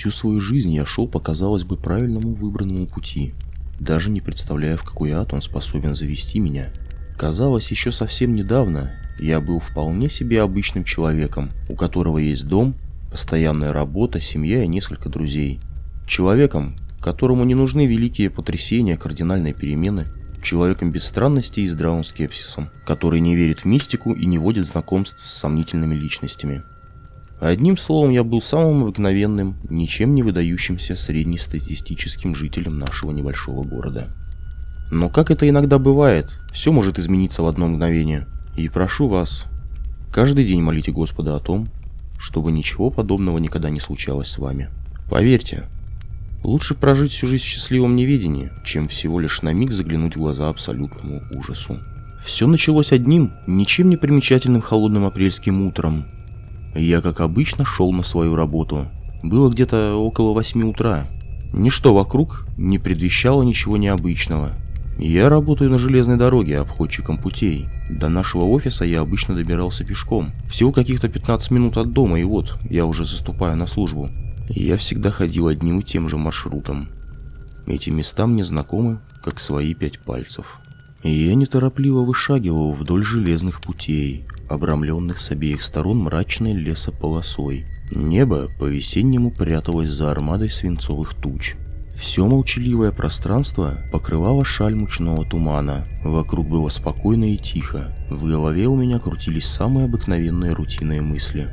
Всю свою жизнь я шел по, казалось бы, правильному выбранному пути, даже не представляя, в какой ад он способен завести меня. Казалось, еще совсем недавно я был вполне себе обычным человеком, у которого есть дом, постоянная работа, семья и несколько друзей. Человеком, которому не нужны великие потрясения, кардинальные перемены. Человеком без странностей и здравым скепсисом, который не верит в мистику и не водит знакомств с сомнительными личностями. Одним словом, я был самым обыкновенным, ничем не выдающимся среднестатистическим жителем нашего небольшого города. Но как это иногда бывает, все может измениться в одно мгновение. И прошу вас, каждый день молите Господа о том, чтобы ничего подобного никогда не случалось с вами. Поверьте, лучше прожить всю жизнь в счастливом неведении, чем всего лишь на миг заглянуть в глаза абсолютному ужасу. Все началось одним, ничем не примечательным холодным апрельским утром, я, как обычно, шел на свою работу. Было где-то около восьми утра. Ничто вокруг не предвещало ничего необычного. Я работаю на железной дороге, обходчиком путей. До нашего офиса я обычно добирался пешком. Всего каких-то 15 минут от дома, и вот, я уже заступаю на службу. Я всегда ходил одним и тем же маршрутом. Эти места мне знакомы, как свои пять пальцев. И я неторопливо вышагивал вдоль железных путей, обрамленных с обеих сторон мрачной лесополосой. Небо по-весеннему пряталось за армадой свинцовых туч. Все молчаливое пространство покрывало шаль мучного тумана. Вокруг было спокойно и тихо. В голове у меня крутились самые обыкновенные рутинные мысли.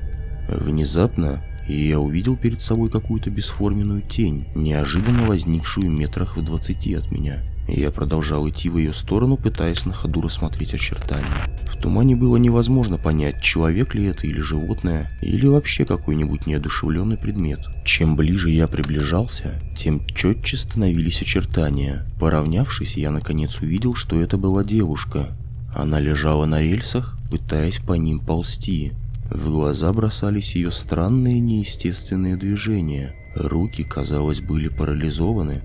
Внезапно я увидел перед собой какую-то бесформенную тень, неожиданно возникшую метрах в двадцати от меня. Я продолжал идти в ее сторону, пытаясь на ходу рассмотреть очертания. В тумане было невозможно понять, человек ли это или животное, или вообще какой-нибудь неодушевленный предмет. Чем ближе я приближался, тем четче становились очертания. Поравнявшись, я наконец увидел, что это была девушка. Она лежала на рельсах, пытаясь по ним ползти. В глаза бросались ее странные неестественные движения. Руки, казалось, были парализованы,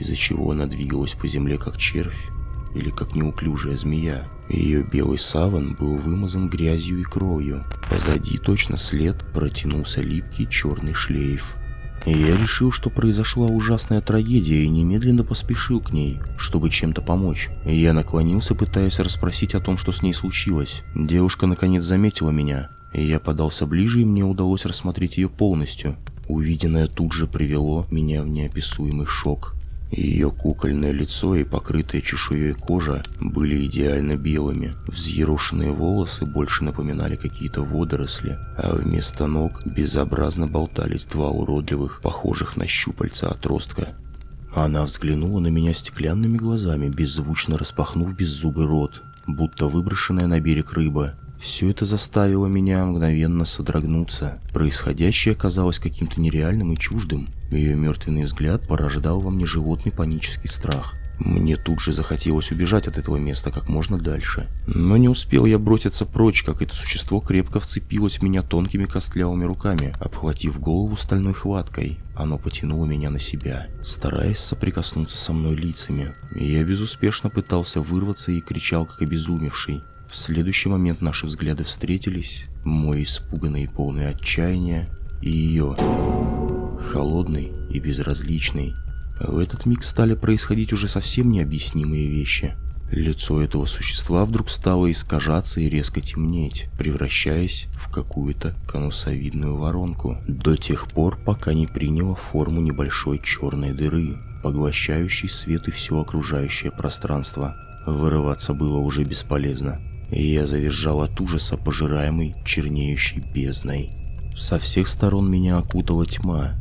из-за чего она двигалась по земле как червь или как неуклюжая змея. Ее белый саван был вымазан грязью и кровью. Позади точно след протянулся липкий черный шлейф. И я решил, что произошла ужасная трагедия и немедленно поспешил к ней, чтобы чем-то помочь. И я наклонился, пытаясь расспросить о том, что с ней случилось. Девушка наконец заметила меня, и я подался ближе, и мне удалось рассмотреть ее полностью. Увиденное тут же привело меня в неописуемый шок. Ее кукольное лицо и покрытая чешуей кожа были идеально белыми. Взъерошенные волосы больше напоминали какие-то водоросли, а вместо ног безобразно болтались два уродливых, похожих на щупальца отростка. Она взглянула на меня стеклянными глазами, беззвучно распахнув беззубый рот, будто выброшенная на берег рыба, все это заставило меня мгновенно содрогнуться. Происходящее казалось каким-то нереальным и чуждым. Ее мертвенный взгляд порождал во мне животный панический страх. Мне тут же захотелось убежать от этого места как можно дальше. Но не успел я броситься прочь, как это существо крепко вцепилось в меня тонкими костлявыми руками, обхватив голову стальной хваткой. Оно потянуло меня на себя, стараясь соприкоснуться со мной лицами. Я безуспешно пытался вырваться и кричал, как обезумевший. В следующий момент наши взгляды встретились, мой испуганный и полный отчаяния, и ее, холодный и безразличный. В этот миг стали происходить уже совсем необъяснимые вещи. Лицо этого существа вдруг стало искажаться и резко темнеть, превращаясь в какую-то конусовидную воронку, до тех пор, пока не приняло форму небольшой черной дыры, поглощающей свет и все окружающее пространство. Вырываться было уже бесполезно и я завизжал от ужаса, пожираемой чернеющей бездной. Со всех сторон меня окутала тьма.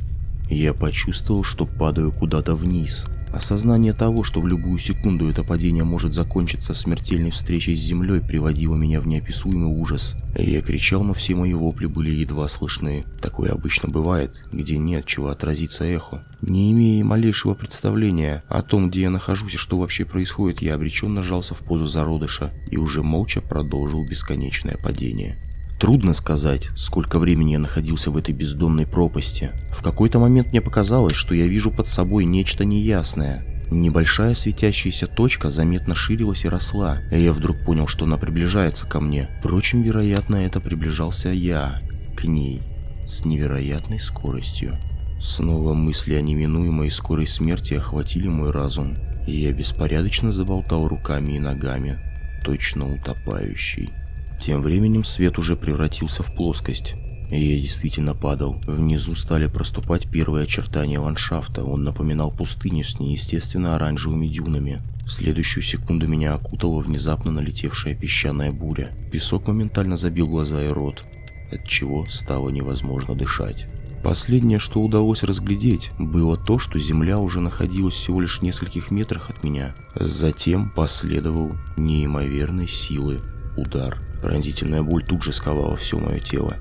Я почувствовал, что падаю куда-то вниз, Осознание того, что в любую секунду это падение может закончиться смертельной встречей с землей, приводило меня в неописуемый ужас. Я кричал, но все мои вопли были едва слышны. Такое обычно бывает, где нет чего отразиться эхо. Не имея малейшего представления о том, где я нахожусь и что вообще происходит, я обреченно жался в позу зародыша и уже молча продолжил бесконечное падение. Трудно сказать, сколько времени я находился в этой бездонной пропасти. В какой-то момент мне показалось, что я вижу под собой нечто неясное. Небольшая светящаяся точка заметно ширилась и росла, и я вдруг понял, что она приближается ко мне. Впрочем, вероятно, это приближался я к ней с невероятной скоростью. Снова мысли о неминуемой скорой смерти охватили мой разум, и я беспорядочно заболтал руками и ногами, точно утопающий. Тем временем свет уже превратился в плоскость, и я действительно падал. Внизу стали проступать первые очертания ландшафта. Он напоминал пустыню с неестественно оранжевыми дюнами. В следующую секунду меня окутала внезапно налетевшая песчаная буря. Песок моментально забил глаза и рот, от чего стало невозможно дышать. Последнее, что удалось разглядеть, было то, что земля уже находилась всего лишь в нескольких метрах от меня. Затем последовал неимоверной силы удар. Пронзительная боль тут же сковала все мое тело.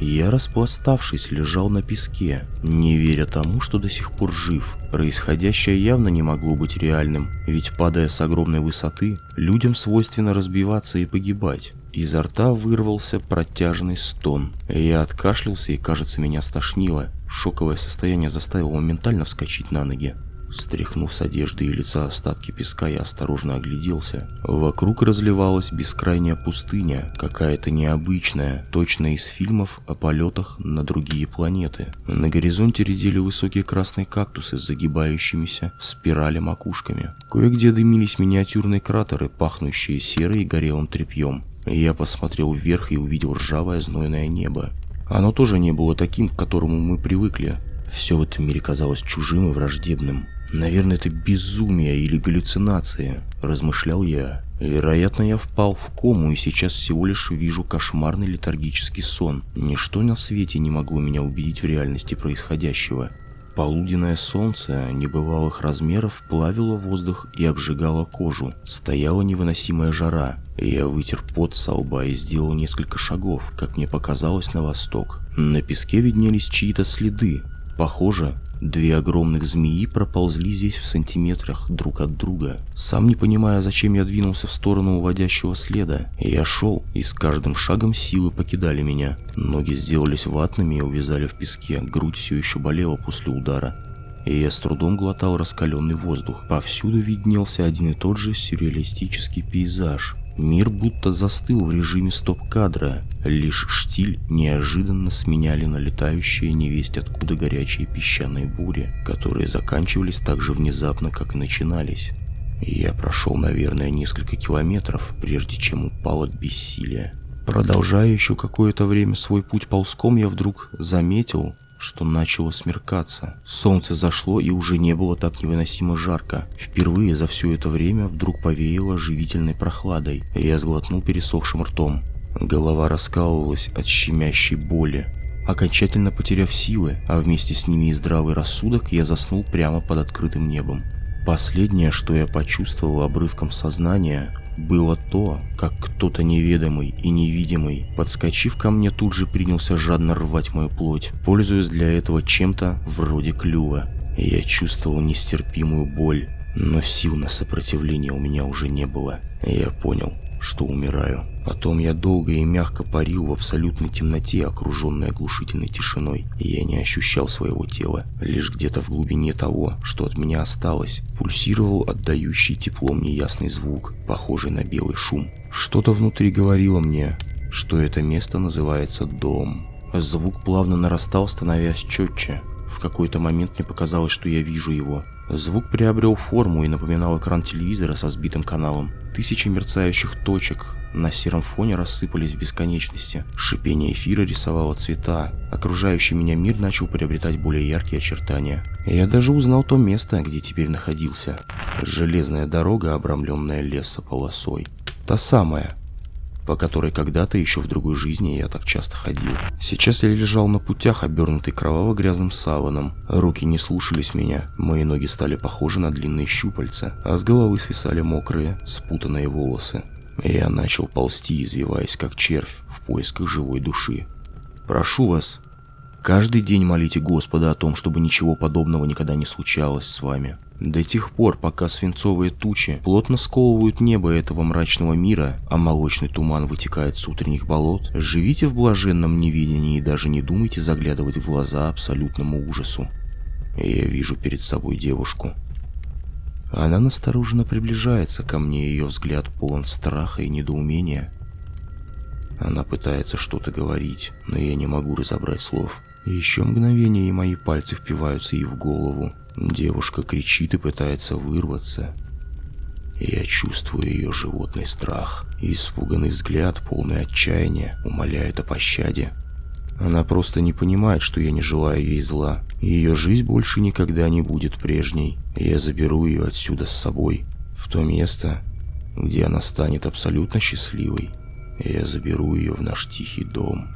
Я, распластавшись, лежал на песке, не веря тому, что до сих пор жив. Происходящее явно не могло быть реальным, ведь падая с огромной высоты, людям свойственно разбиваться и погибать. Изо рта вырвался протяжный стон. Я откашлялся и, кажется, меня стошнило. Шоковое состояние заставило моментально вскочить на ноги. Стряхнув с одежды и лица остатки песка, я осторожно огляделся. Вокруг разливалась бескрайняя пустыня, какая-то необычная, точно из фильмов о полетах на другие планеты. На горизонте редели высокие красные кактусы с загибающимися в спирали макушками. Кое-где дымились миниатюрные кратеры, пахнущие серой и горелым тряпьем. Я посмотрел вверх и увидел ржавое знойное небо. Оно тоже не было таким, к которому мы привыкли. Все в этом мире казалось чужим и враждебным. Наверное, это безумие или галлюцинация, размышлял я. Вероятно, я впал в кому и сейчас всего лишь вижу кошмарный летаргический сон. Ничто на свете не могло меня убедить в реальности происходящего. Полуденное солнце небывалых размеров плавило воздух и обжигало кожу. Стояла невыносимая жара. Я вытер пот со лба и сделал несколько шагов, как мне показалось, на восток. На песке виднелись чьи-то следы. Похоже, Две огромных змеи проползли здесь в сантиметрах друг от друга. Сам не понимая, зачем я двинулся в сторону уводящего следа, я шел, и с каждым шагом силы покидали меня. Ноги сделались ватными и увязали в песке, грудь все еще болела после удара. И я с трудом глотал раскаленный воздух. Повсюду виднелся один и тот же сюрреалистический пейзаж. Мир будто застыл в режиме стоп-кадра, лишь штиль неожиданно сменяли налетающие невесть откуда горячие песчаные бури, которые заканчивались так же внезапно, как и начинались. Я прошел, наверное, несколько километров, прежде чем упал от бессилия. Продолжая еще какое-то время свой путь ползком, я вдруг заметил, что начало смеркаться. Солнце зашло и уже не было так невыносимо жарко. Впервые за все это время вдруг повеяло живительной прохладой, я сглотнул пересохшим ртом. Голова раскалывалась от щемящей боли. Окончательно потеряв силы, а вместе с ними и здравый рассудок, я заснул прямо под открытым небом. Последнее, что я почувствовал обрывком сознания, было то, как кто-то неведомый и невидимый, подскочив ко мне, тут же принялся жадно рвать мою плоть, пользуясь для этого чем-то вроде клюва. Я чувствовал нестерпимую боль, но сил на сопротивление у меня уже не было. Я понял, что умираю. Потом я долго и мягко парил в абсолютной темноте, окруженной оглушительной тишиной, и я не ощущал своего тела. Лишь где-то в глубине того, что от меня осталось, пульсировал отдающий теплом неясный звук, похожий на белый шум. Что-то внутри говорило мне, что это место называется дом. Звук плавно нарастал, становясь четче. В какой-то момент мне показалось, что я вижу его. Звук приобрел форму и напоминал экран телевизора со сбитым каналом. Тысячи мерцающих точек на сером фоне рассыпались в бесконечности. Шипение эфира рисовало цвета. Окружающий меня мир начал приобретать более яркие очертания. Я даже узнал то место, где теперь находился. Железная дорога, обрамленная лесополосой. Та самая, по которой когда-то еще в другой жизни я так часто ходил. Сейчас я лежал на путях, обернутый кроваво-грязным саваном. Руки не слушались меня, мои ноги стали похожи на длинные щупальца, а с головы свисали мокрые, спутанные волосы. Я начал ползти, извиваясь как червь, в поисках живой души. «Прошу вас, каждый день молите Господа о том, чтобы ничего подобного никогда не случалось с вами», до тех пор, пока свинцовые тучи плотно сковывают небо этого мрачного мира, а молочный туман вытекает с утренних болот, живите в блаженном невидении и даже не думайте заглядывать в глаза абсолютному ужасу. Я вижу перед собой девушку. Она настороженно приближается ко мне, ее взгляд полон страха и недоумения. Она пытается что-то говорить, но я не могу разобрать слов. Еще мгновение, и мои пальцы впиваются ей в голову. Девушка кричит и пытается вырваться. Я чувствую ее животный страх. Испуганный взгляд, полный отчаяния, умоляет о пощаде. Она просто не понимает, что я не желаю ей зла. Ее жизнь больше никогда не будет прежней. Я заберу ее отсюда с собой. В то место, где она станет абсолютно счастливой. Я заберу ее в наш тихий дом.